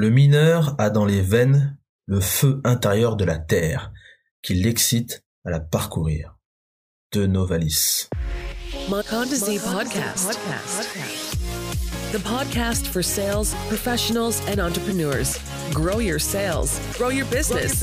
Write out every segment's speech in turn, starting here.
Le mineur a dans les veines le feu intérieur de la terre qui l'excite à la parcourir. De Novalis. Podcast. The podcast for sales professionals and entrepreneurs. Grow your sales, grow your business.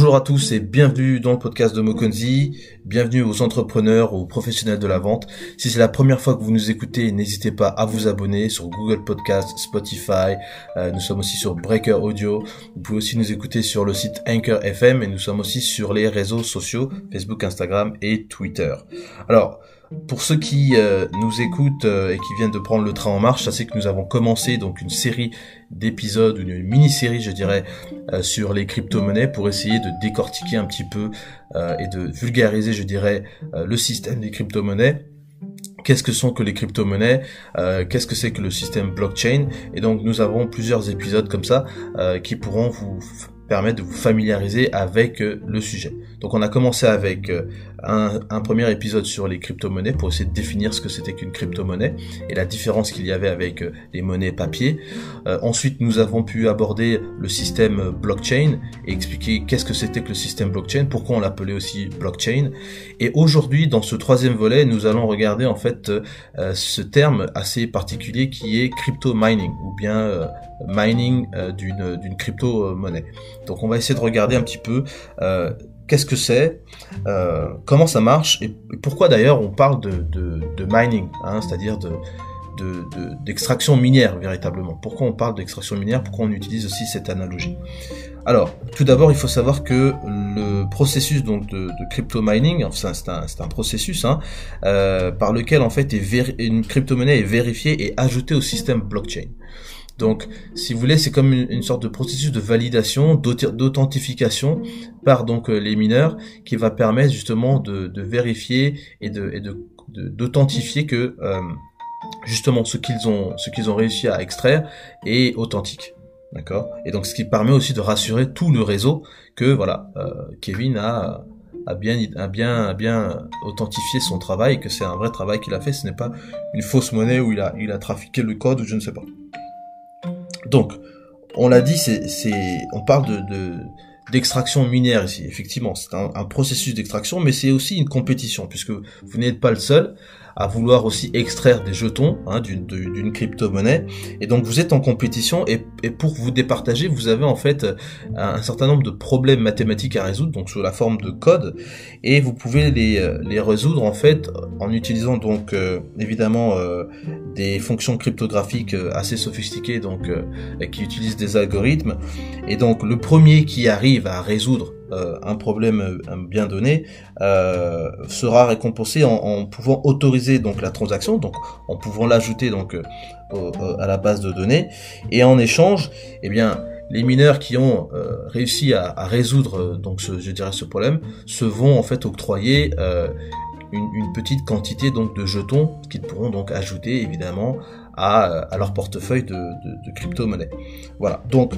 Bonjour à tous et bienvenue dans le podcast de Mokonzi. Bienvenue aux entrepreneurs, aux professionnels de la vente. Si c'est la première fois que vous nous écoutez, n'hésitez pas à vous abonner sur Google Podcast, Spotify. Euh, nous sommes aussi sur Breaker Audio. Vous pouvez aussi nous écouter sur le site Anchor FM et nous sommes aussi sur les réseaux sociaux Facebook, Instagram et Twitter. Alors, pour ceux qui euh, nous écoutent euh, et qui viennent de prendre le train en marche, sachez que nous avons commencé donc une série d'épisodes, une mini-série je dirais, euh, sur les crypto-monnaies pour essayer de décortiquer un petit peu et de vulgariser je dirais le système des crypto-monnaies. Qu'est-ce que sont que les crypto-monnaies? Qu'est-ce que c'est que le système blockchain? Et donc nous avons plusieurs épisodes comme ça qui pourront vous permettre de vous familiariser avec euh, le sujet. Donc on a commencé avec euh, un, premier épisode sur les crypto-monnaies pour essayer de définir ce que c'était qu'une crypto-monnaie et la différence qu'il y avait avec euh, les monnaies papier. ensuite nous avons pu aborder le système blockchain et expliquer qu'est-ce que c'était que le système blockchain, pourquoi on l'appelait aussi blockchain. Et aujourd'hui dans ce troisième volet nous allons regarder en fait ce terme assez particulier qui est crypto mining ou bien mining d'une crypto-monnaie. Donc on va essayer de regarder un petit peu euh, qu'est-ce que c'est, euh, comment ça marche et pourquoi d'ailleurs on parle de, mining, hein, c'est-à-dire de d'extraction minière véritablement. Pourquoi on parle d'extraction minière Pourquoi on utilise aussi cette analogie? Alors, tout d'abord, il faut savoir que le processus donc de, crypto mining, enfin, c'est un, processus hein, euh, par lequel en fait une crypto-monnaie est vérifiée et ajoutée au système blockchain. Donc, si vous voulez, c'est comme une, sorte de processus de validation, d'authentification par donc euh, les mineurs, qui va permettre justement de, vérifier et de d'authentifier que euh, justement ce qu'ils ont ont réussi à extraire est authentique. D'accord? Et donc ce qui permet aussi de rassurer tout le réseau que voilà, euh, Kevin a bien, bien, bien authentifié son travail, que c'est un vrai travail qu'il a fait, ce n'est pas une fausse monnaie où il a, il a trafiqué le code ou je ne sais pas. Donc, on l'a dit, c'est, on parle de, d'extraction minière ici. Effectivement, c'est un, un processus d'extraction, mais c'est aussi une compétition, puisque vous n'êtes pas le seul à vouloir aussi extraire des jetons hein, d'une crypto-monnaie. Et donc vous êtes en compétition et, pour vous départager, vous avez en fait un, certain nombre de problèmes mathématiques à résoudre, donc sous la forme de code, et vous pouvez les, les résoudre en fait en utilisant donc euh, évidemment euh, des fonctions cryptographiques euh, assez sophistiquées, donc qui utilisent des algorithmes. Et donc le premier qui arrive à résoudre euh, un problème euh, bien donné euh, sera récompensé en, pouvant autoriser donc la transaction, donc en pouvant l'ajouter donc à la base de données, et en échange, eh bien les mineurs qui ont réussi à, résoudre donc ce, je dirais ce problème se vont en fait octroyer une, petite quantité donc de jetons qu'ils pourront donc ajouter évidemment à, leur portefeuille de, de, de crypto-monnaie. Voilà. Donc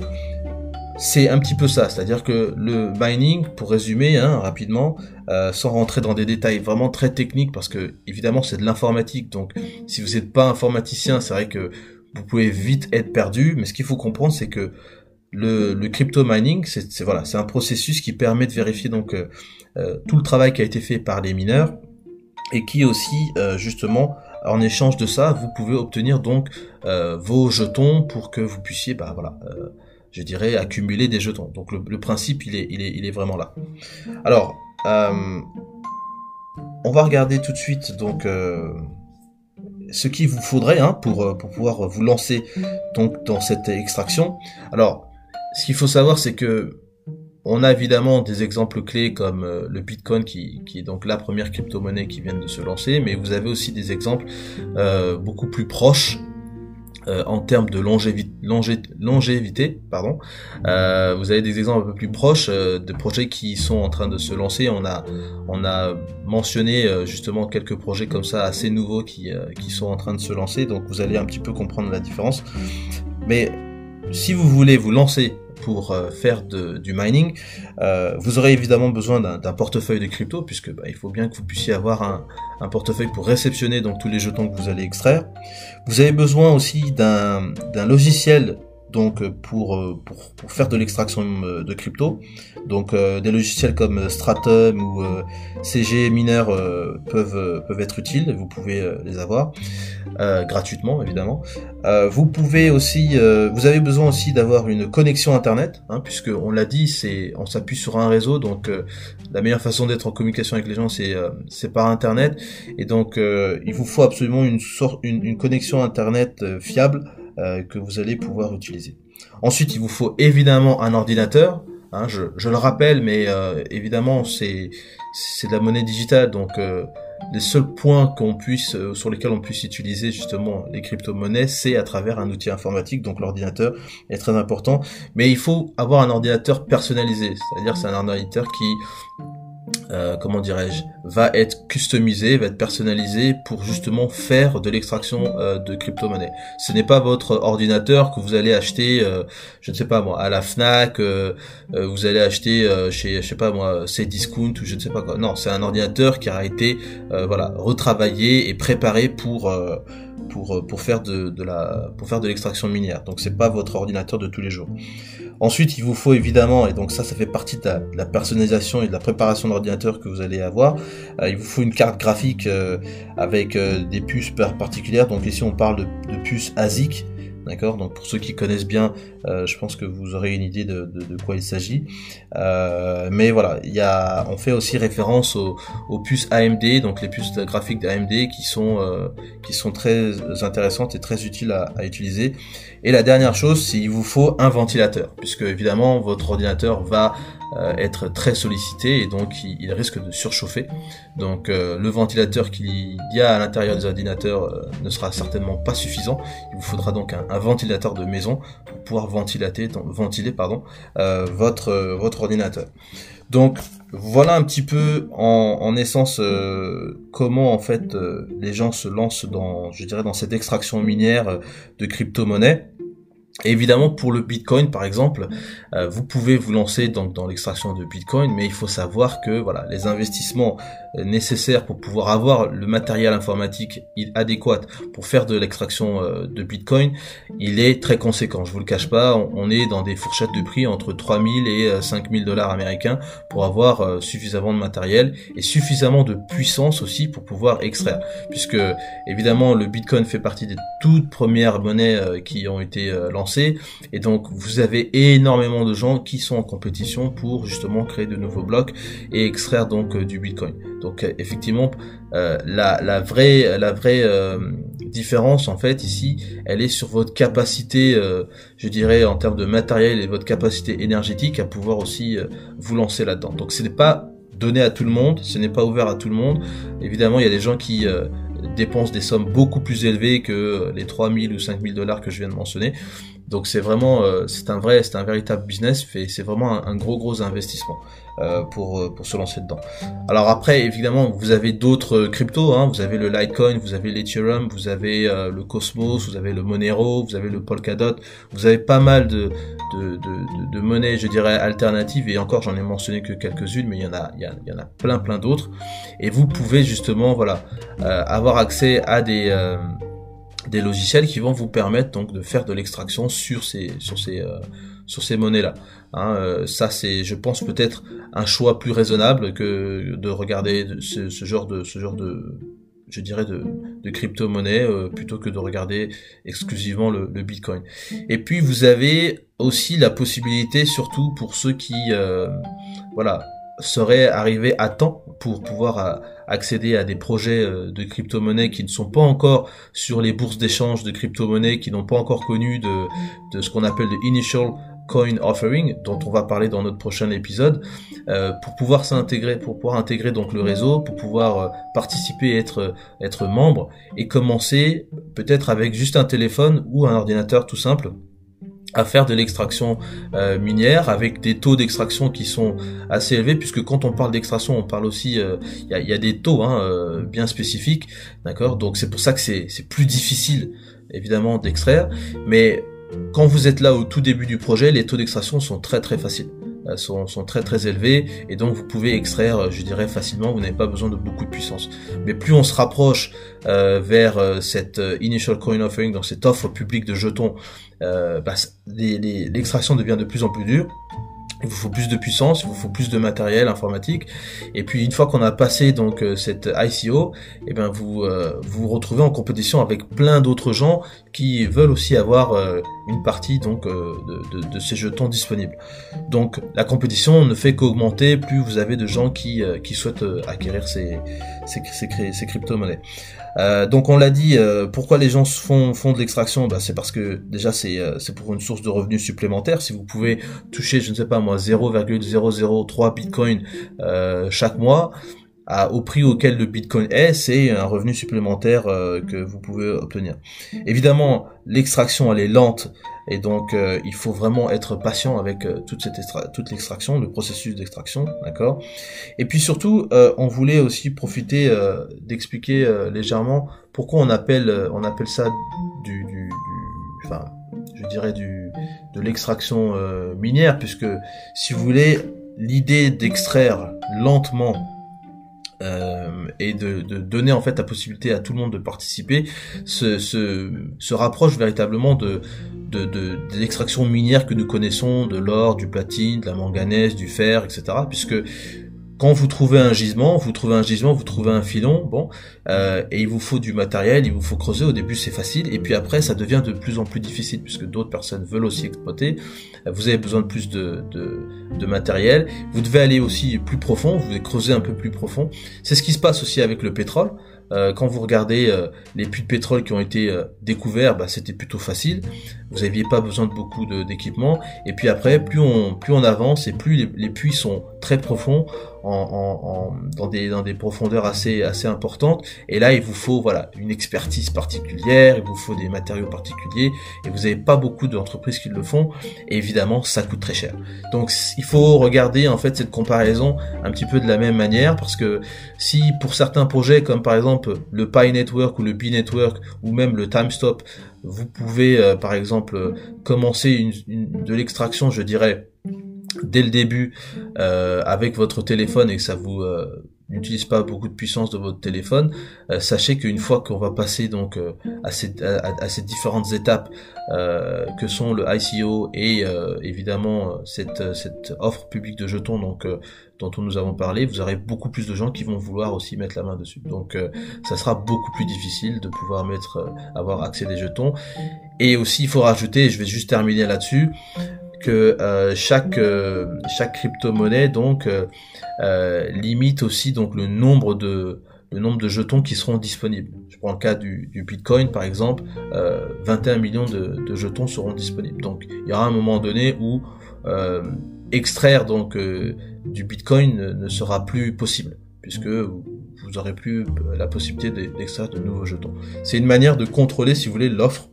c'est un petit peu ça, c'est-à-dire que le mining, pour résumer hein, rapidement, euh, sans rentrer dans des détails vraiment très techniques, parce que évidemment c'est de l'informatique, donc si vous n'êtes pas informaticien, c'est vrai que vous pouvez vite être perdu, mais ce qu'il faut comprendre, c'est que le, crypto mining, c'est voilà, c'est un processus qui permet de vérifier donc euh, euh, tout le travail qui a été fait par les mineurs et qui aussi justement en échange de ça, vous pouvez obtenir donc vos jetons pour que vous puissiez bah voilà je dirais, accumuler des jetons. Donc le, principe, il est, il, est, il est vraiment là. Alors, euh, on va regarder tout de suite donc euh, ce qu'il vous faudrait hein, pour, euh, pour pouvoir vous lancer donc dans cette extraction. Alors, ce qu'il faut savoir, c'est que on a évidemment des exemples clés comme le Bitcoin qui, qui, est donc la première crypto-monnaie qui vient de se lancer, mais vous avez aussi des exemples beaucoup plus proches euh, en termes de longévité, pardon. Euh, vous avez des exemples un peu plus proches euh, de projets qui sont en train de se lancer. On a, on a mentionné justement quelques projets comme ça assez nouveaux qui, qui sont en train de se lancer. Donc vous allez un petit peu comprendre la différence. Mais si vous voulez vous lancer pour faire du mining, vous aurez évidemment besoin d'un portefeuille de crypto puisque bah, il faut bien que vous puissiez avoir un, un portefeuille pour réceptionner donc tous les jetons que vous allez extraire. Vous avez besoin aussi d'un logiciel donc pour, pour, pour faire de l'extraction de crypto. Donc des logiciels comme Stratum ou CG Miner peuvent peuvent être utiles, vous pouvez les avoir gratuitement évidemment. vous pouvez aussi, vous avez besoin aussi d'avoir une connexion internet, hein, puisque on l'a dit, c'est on s'appuie sur un réseau, donc la meilleure façon d'être en communication avec les gens c'est c'est par internet, et donc il vous faut absolument une sorte une, une connexion internet fiable euh, que vous allez pouvoir utiliser. Ensuite, il vous faut évidemment un ordinateur. Hein, je, le rappelle, mais euh, évidemment, c'est c'est de la monnaie digitale, donc euh, les seuls points qu'on puisse sur lesquels on puisse utiliser justement les crypto-monnaies, c'est à travers un outil informatique, donc l'ordinateur est très important. Mais il faut avoir un ordinateur personnalisé, c'est-à-dire c'est un ordinateur qui euh, comment dirais-je, va être customisé, va être personnalisé pour justement faire de l'extraction euh, de crypto-monnaie. Ce n'est pas votre ordinateur que vous allez acheter, euh, je ne sais pas moi, à la Fnac, vous allez acheter chez, je sais pas moi, Cdiscount ou je ne sais pas quoi. Non, c'est un ordinateur qui a été, voilà, retravaillé et préparé pour pour pour faire de, l'extraction minière. Donc c'est pas votre ordinateur de tous les jours. Ensuite, il vous faut évidemment, et donc ça, ça fait partie de la, personnalisation et de la préparation d'ordinateur que vous allez avoir, euh, il vous faut une carte graphique euh, avec euh, des puces particulières. Donc ici, on parle de puces ASIC. D'accord? Donc pour ceux qui connaissent bien, je pense que vous aurez une idée de, de, quoi il s'agit. mais voilà, il y a, on fait aussi référence aux, aux, puces AMD, donc les puces graphiques d'AMD qui sont qui sont très intéressantes et très utiles à, à utiliser. Et la dernière chose, c'est qu'il vous faut un ventilateur, puisque évidemment votre ordinateur va euh, être très sollicité et donc il, risque de surchauffer. Donc euh, le ventilateur qu'il y a à l'intérieur des ordinateurs euh, ne sera certainement pas suffisant. Il vous faudra donc un, ventilateur de maison pour pouvoir ventilater, ventiler pardon, votre, votre ordinateur. Donc voilà un petit peu en, en essence comment en fait les gens se lancent dans, je dirais, dans cette extraction minière de crypto-monnaies évidemment, pour le Bitcoin, par exemple, euh, vous pouvez vous lancer donc dans l'extraction de Bitcoin, mais il faut savoir que voilà, les investissements nécessaires pour pouvoir avoir le matériel informatique adéquat pour faire de l'extraction euh, de Bitcoin, il est très conséquent. Je vous le cache pas, on, est dans des fourchettes de prix entre 3000 et 5000 dollars américains pour avoir suffisamment de matériel et suffisamment de puissance aussi pour pouvoir extraire. Puisque évidemment, le Bitcoin fait partie des toutes premières monnaies qui ont été lancées et donc vous avez énormément de gens qui sont en compétition pour justement créer de nouveaux blocs et extraire donc euh, du Bitcoin. Donc euh, effectivement, euh, la, vraie, vraie différence en fait ici, elle est sur votre capacité, je dirais en termes de matériel et votre capacité énergétique à pouvoir aussi vous lancer là-dedans. Donc ce n'est pas donné à tout le monde, ce n'est pas ouvert à tout le monde. Évidemment, il y a des gens qui dépensent des sommes beaucoup plus élevées que les 3000 ou 5000 dollars que je viens de mentionner. Donc c'est vraiment, euh, c'est un vrai, c'est un véritable business, c'est vraiment un, gros gros investissement euh, pour euh, pour se lancer dedans. Alors après, évidemment, vous avez d'autres cryptos, hein, vous avez le Litecoin, vous avez l'Ethereum, vous avez le Cosmos, vous avez le Monero, vous avez le Polkadot, vous avez pas mal de de, de, de, monnaies, je dirais alternatives et encore j'en ai mentionné que quelques-unes, mais il y en a il y, en a plein plein d'autres. Et vous pouvez justement voilà avoir accès à des des logiciels qui vont vous permettre donc de faire de l'extraction sur ces sur ces euh, sur ces monnaies là. Hein, euh, ça c'est, je pense peut-être un choix plus raisonnable que de regarder ce, genre de ce genre de je dirais de, de crypto-monnaie euh, plutôt que de regarder exclusivement le, le, Bitcoin. Et puis vous avez aussi la possibilité, surtout pour ceux qui voilà seraient arrivés à temps pour pouvoir accéder à des projets euh, de crypto-monnaies qui ne sont pas encore sur les bourses d'échange de crypto-monnaies, qui n'ont pas encore connu de, de ce qu'on appelle le initial coin offering, dont on va parler dans notre prochain épisode, euh, pour pouvoir s'intégrer, pour pouvoir intégrer donc le réseau, pour pouvoir euh, participer, être être membre et commencer peut-être avec juste un téléphone ou un ordinateur tout simple à faire de l'extraction euh, minière avec des taux d'extraction qui sont assez élevés puisque quand on parle d'extraction on parle aussi euh, il y, a, des taux hein, euh, bien spécifiques d'accord? Donc c'est pour ça que c'est plus difficile évidemment d'extraire mais quand vous êtes là au tout début du projet, les taux d'extraction sont très très faciles. Euh, sont, sont, très très élevés et donc vous pouvez extraire, euh, je dirais facilement, vous n'avez pas besoin de beaucoup de puissance. Mais plus on se rapproche euh, vers euh, cette initial coin offering, donc cette offre publique de jetons, euh, bah, l'extraction devient de plus en plus dure il vous faut plus de puissance, il vous faut plus de matériel informatique. Et puis une fois qu'on a passé donc cette ICO, eh ben vous euh, vous, retrouvez en compétition avec plein d'autres gens qui veulent aussi avoir une partie donc de, de, ces jetons disponibles. Donc la compétition ne fait qu'augmenter plus vous avez de gens qui qui souhaitent acquérir ces ces, ces, crypto-monnaies. Euh, donc on l'a dit, euh, pourquoi les gens font, font de l'extraction? Bah, C'est parce que déjà c'est euh, c'est pour une source de revenus supplémentaire. Si vous pouvez toucher, je ne sais pas moi, 0,003 Bitcoin chaque mois, à, au prix auquel le Bitcoin est, c'est un revenu supplémentaire que vous pouvez obtenir. Évidemment, l'extraction elle est lente et donc euh, il faut vraiment être patient avec euh, toute cette toute l'extraction, le processus d'extraction, d'accord? Et puis surtout, euh, on voulait aussi profiter d'expliquer légèrement pourquoi on appelle on appelle ça du, du, du enfin je dirais du de l'extraction minière, puisque si vous voulez l'idée d'extraire lentement euh, et de, de, donner en fait la possibilité à tout le monde de participer se, rapproche véritablement de, de, de, l'extraction minière que nous connaissons, de l'or, du platine, de la manganèse, du fer, etc. Puisque quand vous trouvez un gisement, vous trouvez un gisement, vous trouvez un filon, bon, euh, et il vous faut du matériel, il vous faut creuser. Au début, c'est facile, et puis après, ça devient de plus en plus difficile puisque d'autres personnes veulent aussi exploiter. Vous avez besoin de plus de, de, de matériel. Vous devez aller aussi plus profond, vous devez creuser un peu plus profond. C'est ce qui se passe aussi avec le pétrole. Euh, quand vous regardez euh, les puits de pétrole qui ont été euh, découverts, bah, c'était plutôt facile. Vous n'aviez pas besoin de beaucoup d'équipement. Et puis après, plus on, plus on avance et plus les, puits sont très profonds, en, en, dans, des, dans des profondeurs assez, assez importantes. Et là, il vous faut voilà une expertise particulière, il vous faut des matériaux particuliers. Et vous n'avez pas beaucoup d'entreprises qui le font. Et évidemment, ça coûte très cher. Donc, il faut regarder en fait cette comparaison un petit peu de la même manière parce que si pour certains projets comme par exemple le Pi Network ou le B Network ou même le TimeStop, vous pouvez euh, par exemple euh, commencer une, de l'extraction, je dirais, dès le début euh, avec votre téléphone et que ça vous n'utilise pas beaucoup de puissance de votre téléphone, sachez qu'une fois qu'on va passer donc à, ces, à, ces différentes étapes que sont le ICO et évidemment cette, offre publique de jetons donc dont nous avons parlé, vous aurez beaucoup plus de gens qui vont vouloir aussi mettre la main dessus. Donc euh, ça sera beaucoup plus difficile de pouvoir mettre, euh, avoir accès des jetons. Et aussi, il faut rajouter, je vais juste terminer là-dessus, que euh, chaque chaque crypto-monnaie donc limite aussi donc le nombre de le nombre de jetons qui seront disponibles. Je prends le cas du, Bitcoin par exemple, 21 millions de, de, jetons seront disponibles. Donc il y aura un moment donné où extraire donc euh, du Bitcoin ne, sera plus possible puisque vous aurez plus la possibilité d'extraire de nouveaux jetons. C'est une manière de contrôler, si vous voulez, l'offre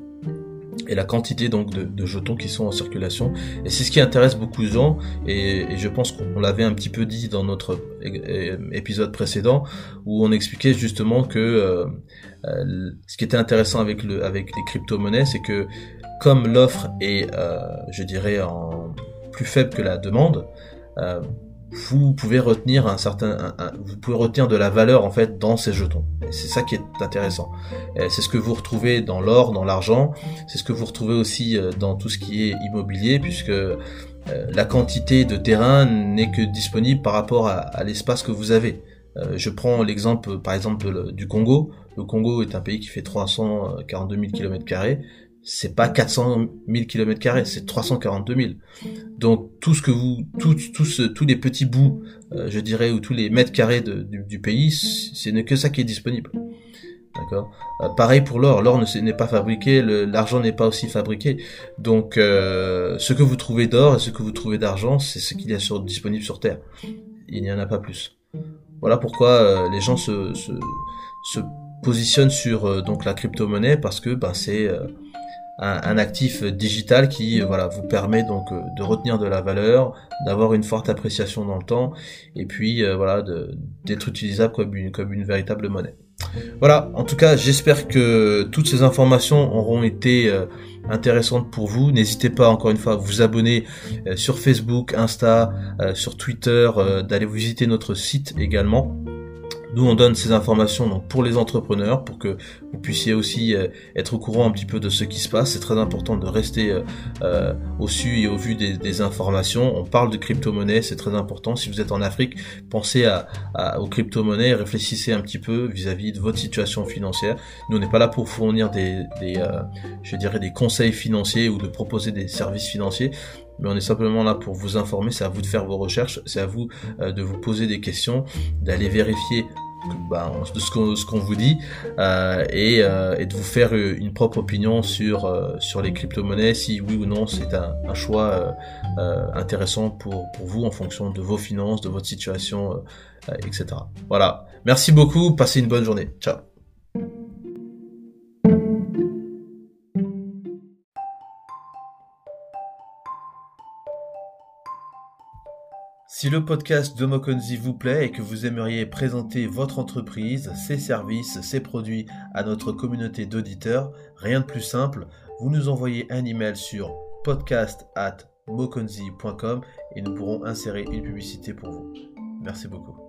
et la quantité donc de, jetons qui sont en circulation. Et c'est ce qui intéresse beaucoup de gens. Et, je pense qu'on l'avait un petit peu dit dans notre épisode précédent où on expliquait justement que euh, euh, ce qui était intéressant avec le avec les crypto-monnaies, c'est que comme l'offre est, je dirais, en plus faible que la demande, euh, vous pouvez retenir un certain, vous pouvez retenir de la valeur en fait dans ces jetons. Et c'est ça qui est intéressant. C'est ce que vous retrouvez dans l'or, dans l'argent. C'est ce que vous retrouvez aussi euh, dans tout ce qui est immobilier, puisque euh, la quantité de terrain n'est que disponible par rapport à, à l'espace que vous avez. je prends l'exemple par exemple du Congo. Le Congo est un pays qui fait 342 000 km c'est pas 400 000 km c'est 342 000. Donc tout ce que vous, tout, tous les petits bouts, euh, je dirais, ou tous les mètres carrés du, pays, ce n'est que ça qui est disponible. D'accord? Euh, pareil pour l'or. L'or n'est pas fabriqué, l'argent n'est pas aussi fabriqué. Donc euh, ce que vous trouvez d'or et ce que vous trouvez d'argent, c'est ce qu'il y a sur, disponible sur Terre. Il n'y en a pas plus. Voilà pourquoi les gens se, se, se positionnent sur donc la crypto-monnaie parce que ben, c'est un, actif digital qui voilà vous permet donc euh, de retenir de la valeur, d'avoir une forte appréciation dans le temps et puis euh, voilà d'être utilisable comme une comme une véritable monnaie. Voilà, en tout cas, j'espère que toutes ces informations auront été euh, intéressantes pour vous. N'hésitez pas, encore une fois, à vous abonner euh, sur Facebook, Insta, euh, sur Twitter, d'aller visiter notre site également. Nous, on donne ces informations donc pour les entrepreneurs, pour que vous puissiez aussi euh, être au courant un petit peu de ce qui se passe. C'est très important de rester euh, euh, au su et au vu des, informations. On parle de crypto-monnaie, c'est très important. Si vous êtes en Afrique, pensez à, aux crypto-monnaies, réfléchissez un petit peu vis-à-vis de votre situation financière. Nous, on n'est pas là pour fournir des, des je dirais, des conseils financiers ou de proposer des services financiers mais on est simplement là pour vous informer, c'est à vous de faire vos recherches, c'est à vous de vous poser des questions, d'aller vérifier bah, de ce qu'on vous dit euh, et, euh, et, de vous faire une propre opinion sur euh, sur les crypto-monnaies si oui ou non c'est un, un, choix euh, intéressant pour pour vous en fonction de vos finances de votre situation etc voilà. Merci beaucoup. Passez une bonne journée. Ciao Si le podcast de Mokonzi vous plaît et que vous aimeriez présenter votre entreprise, ses services, ses produits à notre communauté d'auditeurs, rien de plus simple, vous nous envoyez un email sur podcast at et nous pourrons insérer une publicité pour vous. Merci beaucoup.